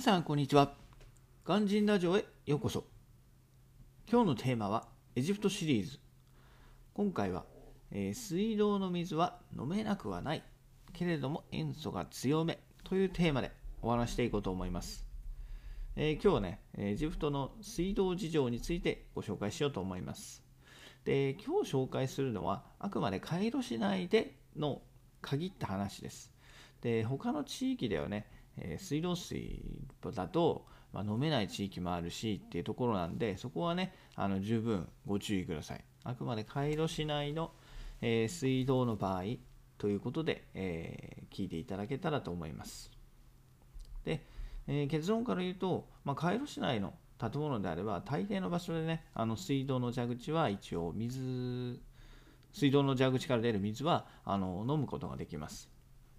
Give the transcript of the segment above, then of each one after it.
皆さんこんにちは。肝心ラジオへようこそ。今日のテーマはエジプトシリーズ。今回は、えー、水道の水は飲めなくはない。けれども塩素が強め。というテーマでお話していこうと思います、えー、今日はねエジプトの水道事情についてご紹介しようと思います。で今日紹介するのはあくまでカイロ市内での限った話です。で他の地域ではねえー、水道水だと、まあ、飲めない地域もあるしっていうところなんでそこはねあの十分ご注意ください。あくまでカイロ市内の、えー、水道の場合ということで、えー、聞いていただけたらと思います。で、え結論から言うと、まあ、カイロ市内の建物であれば大抵の場所でねあの水道の蛇口は一応水水道の蛇口から出る水はあの飲むことができます。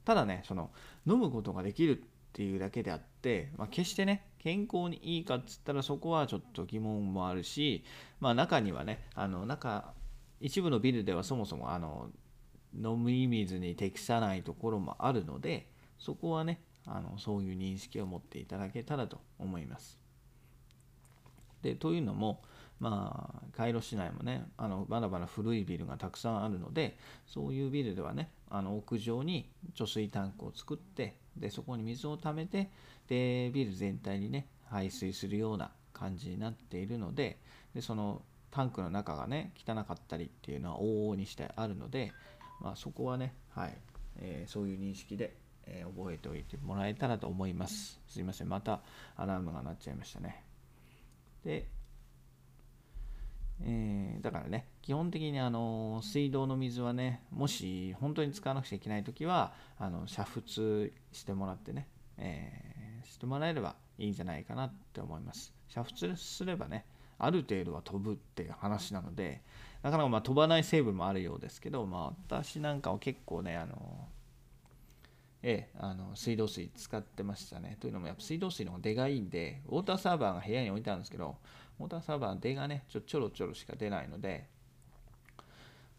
ただねその飲むことができるっていうだけであって、まあ、決してね健康にいいかっつったらそこはちょっと疑問もあるし、まあ、中にはねあの中一部のビルではそもそもあの飲み水に適さないところもあるのでそこはねあのそういう認識を持っていただけたらと思います。でというのも、まあ、カイロ市内もねあのまだまだ古いビルがたくさんあるのでそういうビルではねあの屋上に貯水タンクを作ってでそこに水を溜めてでビル全体にね排水するような感じになっているのででそのタンクの中がね汚かったりっていうのは往々にしてあるので、まあ、そこはね、はいえー、そういう認識で、えー、覚えておいてもらえたらと思います。すいませんまたアラームが鳴っちゃいましたね。でえー、だからね基本的にあの水道の水はねもし本当に使わなくちゃいけない時はあの煮沸してもらってね、えー、してもらえればいいんじゃないかなって思います。煮沸すればねある程度は飛ぶっていう話なのでなかなかま飛ばない成分もあるようですけど、まあ、私なんかは結構ねあのええ、あの水道水使ってましたね。というのもやっぱ水道水の方が出がいいんで、ウォーターサーバーが部屋に置いてあるんですけど、ウォーターサーバーは出がね、ちょちょろちょろしか出ないので、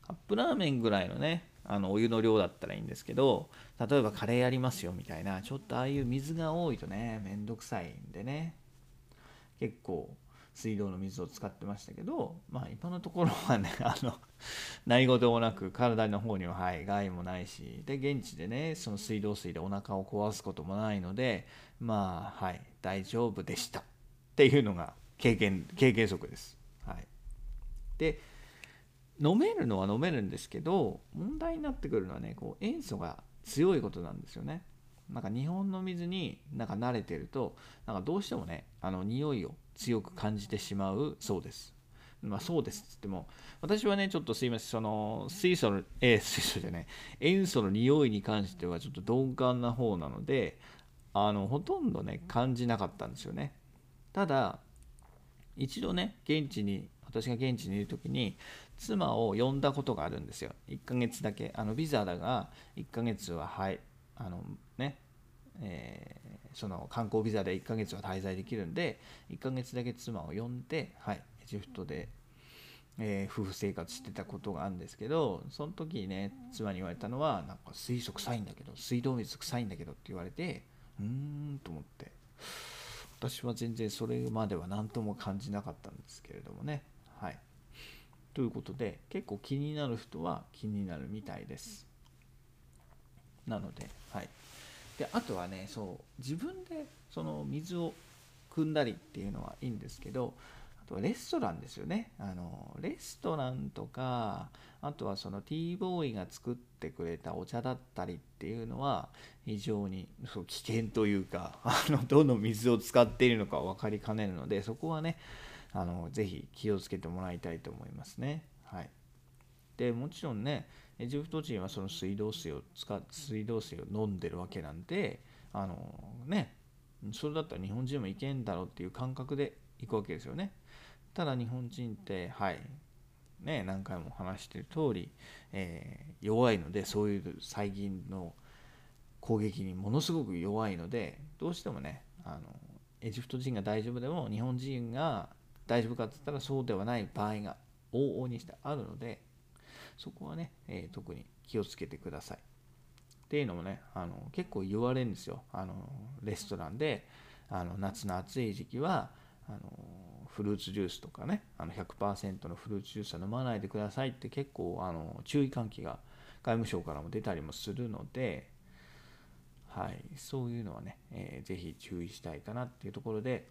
カップラーメンぐらいのね、あのお湯の量だったらいいんですけど、例えばカレーやりますよみたいな、ちょっとああいう水が多いとね、めんどくさいんでね、結構水道の水を使ってましたけど、まあ今のところはね、あの、何事もなく体の方には、はい、害もないし、で、現地でね、その水道水でお腹を壊すこともないので、まあ、はい、大丈夫でした。っていうのが経験、経験則です。はい。で、飲めるのは飲めるんですけど、問題になってくるのはね、こう塩素が強いことなんですよね。なんか日本の水になんか慣れてるとなんかどうしてもねあの匂いを強く感じてしまうそうです。まあそうですっつっても私はねちょっとすいませんその水素のえー、水素じゃない塩素の匂いに関してはちょっと鈍感な方なのであのほとんどね感じなかったんですよね。ただ一度ね現地に私が現地にいる時に妻を呼んだことがあるんですよ1ヶ月だけあのビザだが1ヶ月ははいあのねえー、その観光ビザで1ヶ月は滞在できるんで1ヶ月だけ妻を呼んで、はい、エジプトで、えー、夫婦生活してたことがあるんですけどその時にね妻に言われたのはなんか水素臭いんだけど水道水臭いんだけどって言われてうーんと思って。私は全然それまでは何とも感じなかったんですけれどもね。はい。ということで結構気になる人は気になるみたいです。なのではい。であとはねそう自分でその水を汲んだりっていうのはいいんですけどあとはレストランですよね。あのレストランとかあとはそのティーボーイが作ってくれたお茶だったりっていうのは非常にそう危険というかあのどの水を使っているのか分かりかねるのでそこはねあのぜひ気をつけてもらいたいと思いますね。はい、でもちろんねエジプト人はその水道水を使水道水を飲んでるわけなんであのねそれだったら日本人もいけんだろうっていう感覚で行くわけですよね。ただ日本人ってはいね何回も話してる通り、えー、弱いのでそういう細菌の攻撃にものすごく弱いのでどうしてもねあのエジプト人が大丈夫でも日本人が大丈夫かって言ったらそうではない場合が往々にしてあるのでそこはね、えー、特に気をつけてください。っていうのもね、あの結構言われるんですよ。あのレストランで、あの夏の暑い時期はあのフルーツジュースとかねあの100%のフルーツジュースは飲まないでくださいって結構あの注意喚起が外務省からも出たりもするので、はい、そういうのはね、えー、ぜひ注意したいかなっていうところで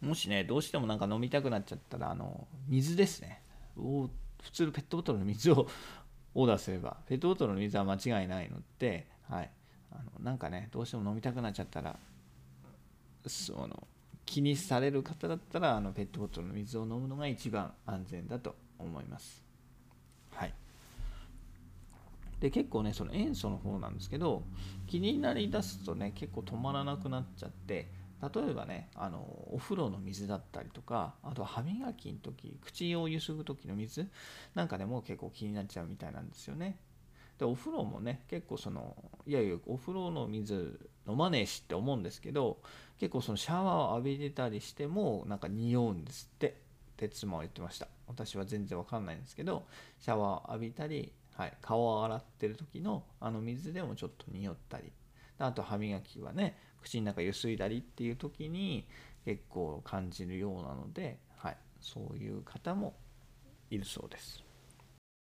もしねどうしてもなんか飲みたくなっちゃったらあの水ですね普通のペットボトルの水をオーダーすればペットボトルの水は間違いないので、はい、あのなんかねどうしても飲みたくなっちゃったらその気にされる方だったらあのペットボトルの水を飲むのが一番安全だと思います。はい。で結構ねその塩素の方なんですけど気になりだすとね結構止まらなくなっちゃって例えばねあのお風呂の水だったりとかあとは歯磨きの時口をゆすぐ時の水なんかでも結構気になっちゃうみたいなんですよね。でお風呂もね結構そのいやいやお風呂の水飲まねえしって思うんですけど結構そのシャワーを浴びてたりしてもなんか匂うんですってって妻は言ってました。私は全然わかんないんですけどシャワーを浴びたり、はい、顔を洗ってる時のあの水でもちょっと匂ったりあと歯磨きはね口の中ゆすいだりっていう時に結構感じるようなので、はい、そういう方もいるそうです。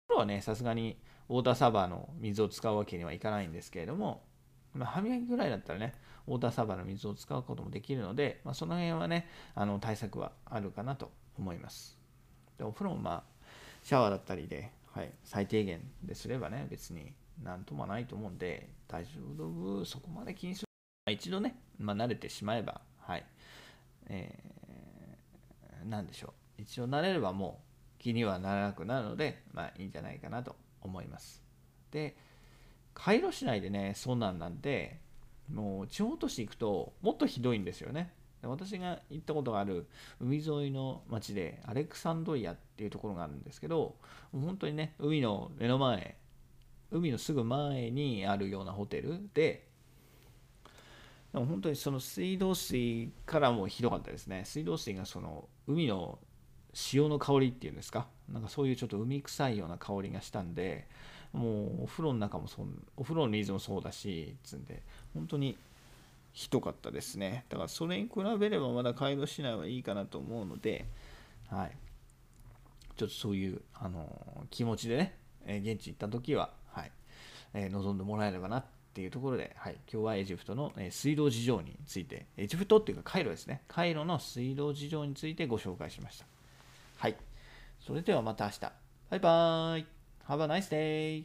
風呂はねさすがにウォーターサーバーの水を使うわけにはいかないんですけれども、まあ、歯磨きぐらいだったらねウォーターサーバーの水を使うこともできるので、まあ、その辺はねあの対策はあるかなと思いますでお風呂もまあシャワーだったりで、はい、最低限ですればね別になんともないと思うんで大丈夫そこまで気にする一度ね、まあ、慣れてしまえばはいえー、何でしょう一応慣れればもう気にはならなくなるのでまあいいんじゃないかなと思います。で、カイロ市内でね、そんなんなんで、もう地方都市行くともっとひどいんですよね。私が行ったことがある海沿いの町でアレクサンドリアっていうところがあるんですけど本当にね海の目の前海のすぐ前にあるようなホテルででも本当にその水道水からもひどかったですね。水道水がその海の潮の香りっていうんですか？なんかそういうちょっと海臭いような香りがしたんでもうお風呂の中もそうお風呂の水もそうだしつんで本当にひどかったですね。だからそれに比べればまだ街道市内はいいかなと思うのではい。ちょっとそういうあの気持ちでね、現地行った時は、え、望んでもらえればなっていうところで、はい、今日はエジプトの、水道事情についてエジプトっていうかカイロですねカイロの水道事情についてご紹介しましたはい。それではまた明日。バイバーイ。Have a nice day.